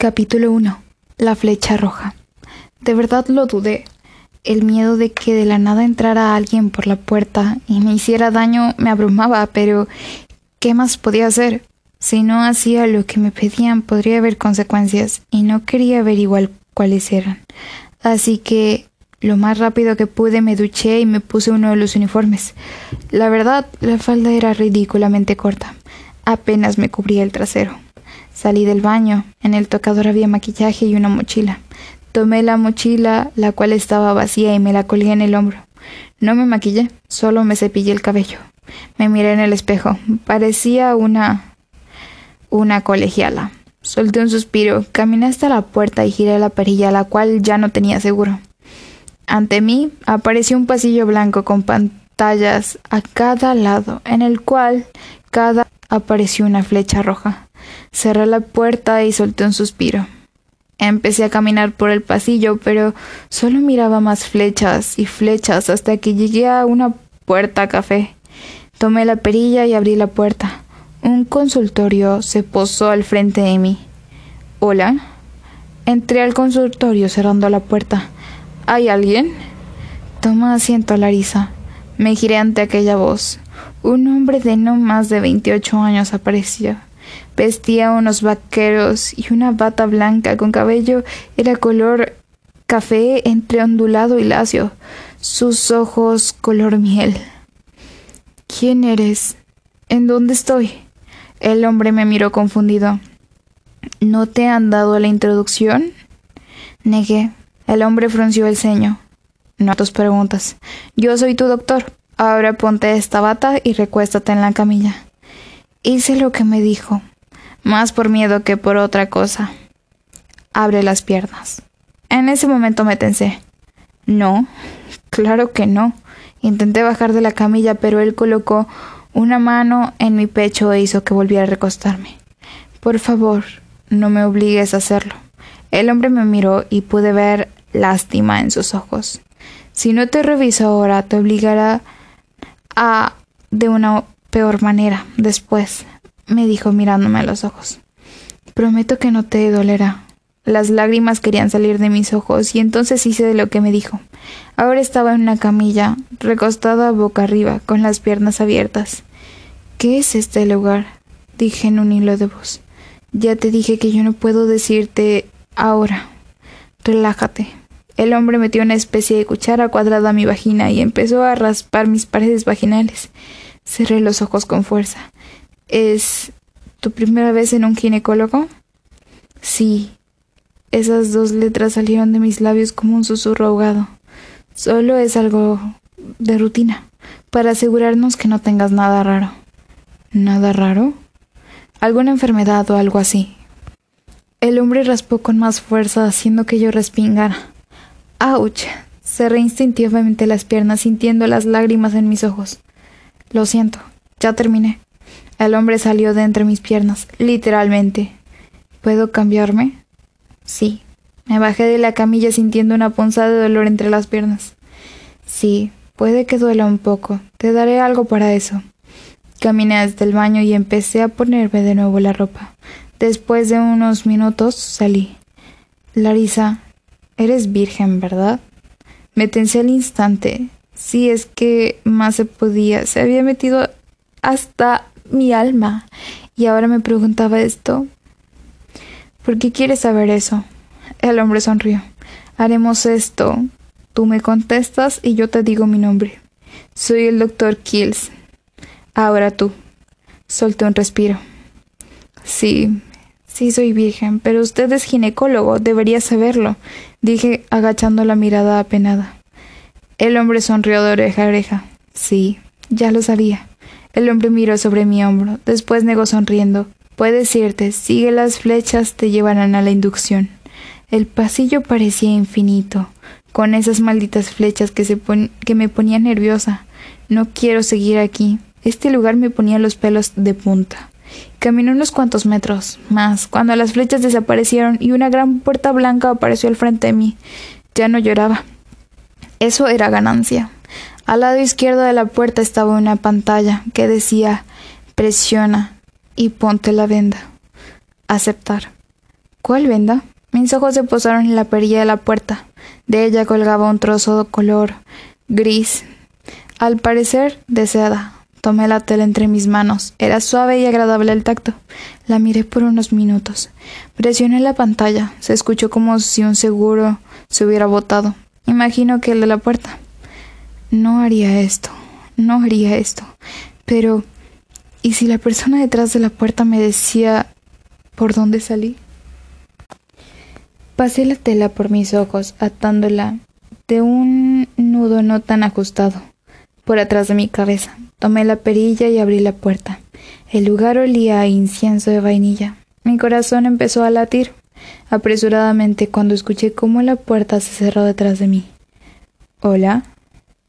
Capítulo 1. La flecha roja. De verdad lo dudé. El miedo de que de la nada entrara alguien por la puerta y me hiciera daño me abrumaba, pero ¿qué más podía hacer? Si no hacía lo que me pedían podría haber consecuencias y no quería ver igual cuáles eran. Así que lo más rápido que pude me duché y me puse uno de los uniformes. La verdad, la falda era ridículamente corta. Apenas me cubría el trasero. Salí del baño. En el tocador había maquillaje y una mochila. Tomé la mochila, la cual estaba vacía, y me la colgué en el hombro. No me maquillé, solo me cepillé el cabello. Me miré en el espejo. Parecía una. una colegiala. Solté un suspiro, caminé hasta la puerta y giré la perilla, la cual ya no tenía seguro. Ante mí apareció un pasillo blanco con pantallas a cada lado, en el cual cada apareció una flecha roja. Cerré la puerta y solté un suspiro. Empecé a caminar por el pasillo, pero solo miraba más flechas y flechas hasta que llegué a una puerta café. Tomé la perilla y abrí la puerta. Un consultorio se posó al frente de mí. Hola. Entré al consultorio cerrando la puerta. ¿Hay alguien? Toma asiento, Larisa. Me giré ante aquella voz. Un hombre de no más de veintiocho años apareció. Vestía unos vaqueros y una bata blanca con cabello era color café entre ondulado y lacio, sus ojos color miel. ¿Quién eres? ¿En dónde estoy? El hombre me miró confundido. ¿No te han dado la introducción? Negué. El hombre frunció el ceño. No tus preguntas. Yo soy tu doctor. Ahora ponte esta bata y recuéstate en la camilla. Hice lo que me dijo, más por miedo que por otra cosa. Abre las piernas. En ese momento me tensé. No, claro que no. Intenté bajar de la camilla, pero él colocó una mano en mi pecho e hizo que volviera a recostarme. Por favor, no me obligues a hacerlo. El hombre me miró y pude ver lástima en sus ojos. Si no te reviso ahora, te obligará a de una peor manera después, me dijo mirándome a los ojos. Prometo que no te dolerá. Las lágrimas querían salir de mis ojos y entonces hice de lo que me dijo. Ahora estaba en una camilla, recostada boca arriba, con las piernas abiertas. ¿Qué es este lugar? dije en un hilo de voz. Ya te dije que yo no puedo decirte ahora. Relájate. El hombre metió una especie de cuchara cuadrada a mi vagina y empezó a raspar mis paredes vaginales. Cerré los ojos con fuerza. ¿Es tu primera vez en un ginecólogo? Sí. Esas dos letras salieron de mis labios como un susurro ahogado. Solo es algo de rutina, para asegurarnos que no tengas nada raro. ¿Nada raro? ¿Alguna enfermedad o algo así? El hombre raspó con más fuerza, haciendo que yo respingara. ¡Auch! Cerré instintivamente las piernas, sintiendo las lágrimas en mis ojos. Lo siento, ya terminé. El hombre salió de entre mis piernas, literalmente. ¿Puedo cambiarme? Sí. Me bajé de la camilla sintiendo una punzada de dolor entre las piernas. Sí, puede que duela un poco. Te daré algo para eso. Caminé hasta el baño y empecé a ponerme de nuevo la ropa. Después de unos minutos salí. Larisa, eres virgen, ¿verdad? Me tensé al instante. Si es que más se podía. Se había metido hasta mi alma. Y ahora me preguntaba esto. ¿Por qué quieres saber eso? El hombre sonrió. Haremos esto. Tú me contestas y yo te digo mi nombre. Soy el doctor Kills. Ahora tú. Solté un respiro. Sí, sí soy virgen, pero usted es ginecólogo, debería saberlo, dije agachando la mirada apenada. El hombre sonrió de oreja a oreja. Sí, ya lo sabía. El hombre miró sobre mi hombro, después negó sonriendo. Puedes irte, sigue las flechas, te llevarán a la inducción. El pasillo parecía infinito, con esas malditas flechas que, se que me ponían nerviosa. No quiero seguir aquí. Este lugar me ponía los pelos de punta. Caminé unos cuantos metros más, cuando las flechas desaparecieron y una gran puerta blanca apareció al frente de mí. Ya no lloraba. Eso era ganancia. Al lado izquierdo de la puerta estaba una pantalla que decía presiona y ponte la venda. Aceptar. ¿Cuál venda? Mis ojos se posaron en la perilla de la puerta. De ella colgaba un trozo de color gris, al parecer de seda. Tomé la tela entre mis manos. Era suave y agradable el tacto. La miré por unos minutos. Presioné la pantalla. Se escuchó como si un seguro se hubiera botado. Imagino que el de la puerta. No haría esto. No haría esto. Pero ¿y si la persona detrás de la puerta me decía por dónde salí? Pasé la tela por mis ojos, atándola de un nudo no tan ajustado por atrás de mi cabeza. Tomé la perilla y abrí la puerta. El lugar olía a incienso de vainilla. Mi corazón empezó a latir apresuradamente cuando escuché cómo la puerta se cerró detrás de mí. Hola.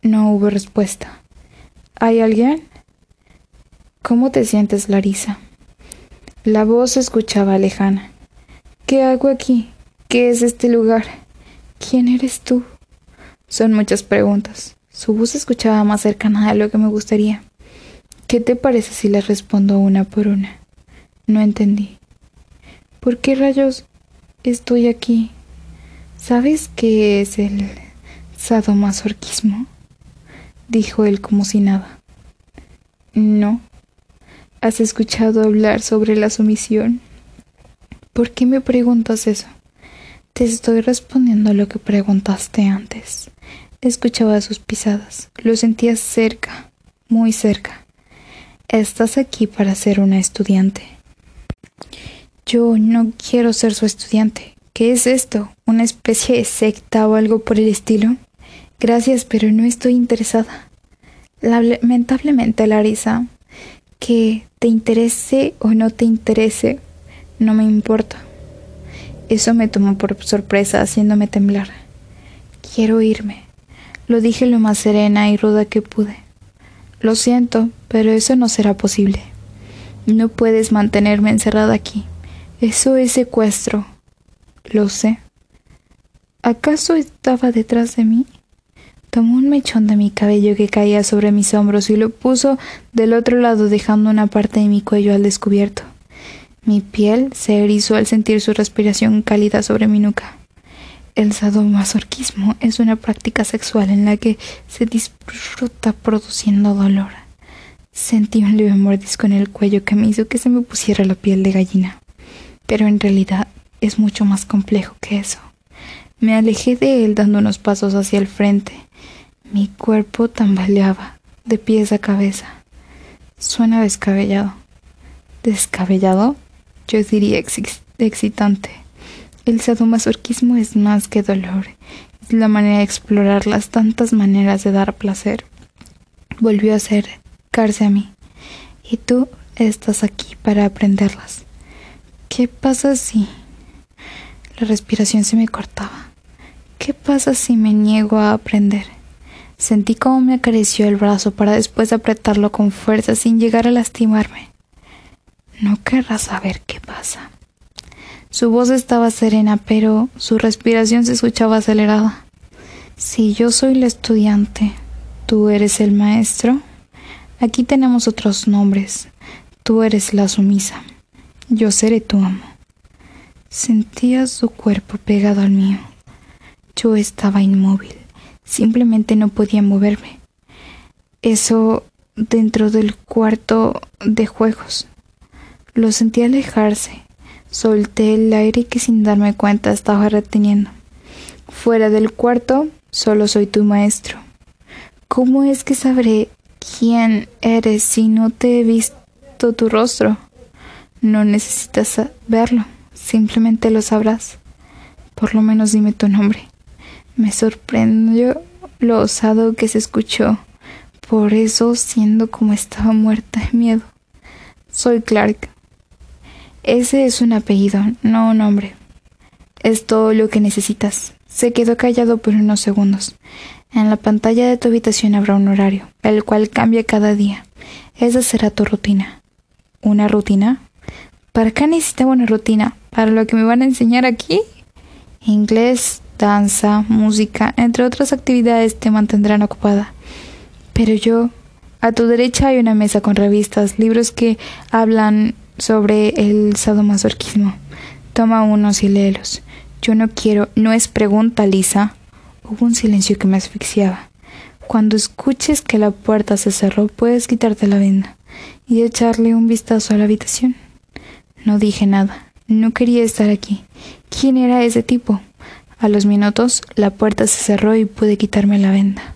No hubo respuesta. ¿Hay alguien? ¿Cómo te sientes, Larisa? La voz se escuchaba lejana. ¿Qué hago aquí? ¿Qué es este lugar? ¿Quién eres tú? Son muchas preguntas. Su voz se escuchaba más cercana de lo que me gustaría. ¿Qué te parece si le respondo una por una? No entendí. ¿Por qué rayos estoy aquí? ¿Sabes qué es el sadomasoquismo? dijo él como si nada. No. ¿Has escuchado hablar sobre la sumisión? ¿Por qué me preguntas eso? Te estoy respondiendo a lo que preguntaste antes. Escuchaba sus pisadas. Lo sentía cerca, muy cerca. Estás aquí para ser una estudiante. Yo no quiero ser su estudiante. ¿Qué es esto? ¿Una especie de secta o algo por el estilo? Gracias, pero no estoy interesada. Lamentablemente, Larisa, que te interese o no te interese, no me importa. Eso me tomó por sorpresa, haciéndome temblar. Quiero irme. Lo dije lo más serena y ruda que pude. Lo siento, pero eso no será posible. No puedes mantenerme encerrada aquí. Eso es secuestro. Lo sé. ¿Acaso estaba detrás de mí? Tomó un mechón de mi cabello que caía sobre mis hombros y lo puso del otro lado dejando una parte de mi cuello al descubierto. Mi piel se erizó al sentir su respiración cálida sobre mi nuca. El sadomasoquismo es una práctica sexual en la que se disfruta produciendo dolor. Sentí un leve mordisco en el cuello que me hizo que se me pusiera la piel de gallina. Pero en realidad es mucho más complejo que eso. Me alejé de él dando unos pasos hacia el frente. Mi cuerpo tambaleaba, de pies a cabeza. Suena descabellado. ¿Descabellado? yo diría excitante. El sadomasoquismo es más que dolor, es la manera de explorar las tantas maneras de dar placer. Volvió a acercarse a mí, y tú estás aquí para aprenderlas. ¿Qué pasa si... La respiración se me cortaba. ¿Qué pasa si me niego a aprender? Sentí cómo me acarició el brazo para después apretarlo con fuerza sin llegar a lastimarme. No querrás saber qué pasa. Su voz estaba serena, pero su respiración se escuchaba acelerada. Si yo soy la estudiante, tú eres el maestro. Aquí tenemos otros nombres. Tú eres la sumisa. Yo seré tu amo. Sentía su cuerpo pegado al mío. Yo estaba inmóvil. Simplemente no podía moverme. Eso dentro del cuarto de juegos. Lo sentí alejarse. Solté el aire que sin darme cuenta estaba reteniendo. Fuera del cuarto, solo soy tu maestro. ¿Cómo es que sabré quién eres si no te he visto tu rostro? No necesitas verlo, simplemente lo sabrás. Por lo menos dime tu nombre. Me sorprendió lo osado que se escuchó, por eso siendo como estaba muerta de miedo. Soy Clark. Ese es un apellido, no un nombre. Es todo lo que necesitas. Se quedó callado por unos segundos. En la pantalla de tu habitación habrá un horario, el cual cambia cada día. Esa será tu rutina. ¿Una rutina? ¿Para qué necesitaba una rutina? ¿Para lo que me van a enseñar aquí? Inglés, danza, música, entre otras actividades te mantendrán ocupada. Pero yo, a tu derecha hay una mesa con revistas, libros que hablan sobre el sadomasoquismo. Toma unos y léelos. Yo no quiero, no es pregunta, Lisa. Hubo un silencio que me asfixiaba. Cuando escuches que la puerta se cerró, puedes quitarte la venda y echarle un vistazo a la habitación. No dije nada. No quería estar aquí. ¿Quién era ese tipo? A los minutos la puerta se cerró y pude quitarme la venda.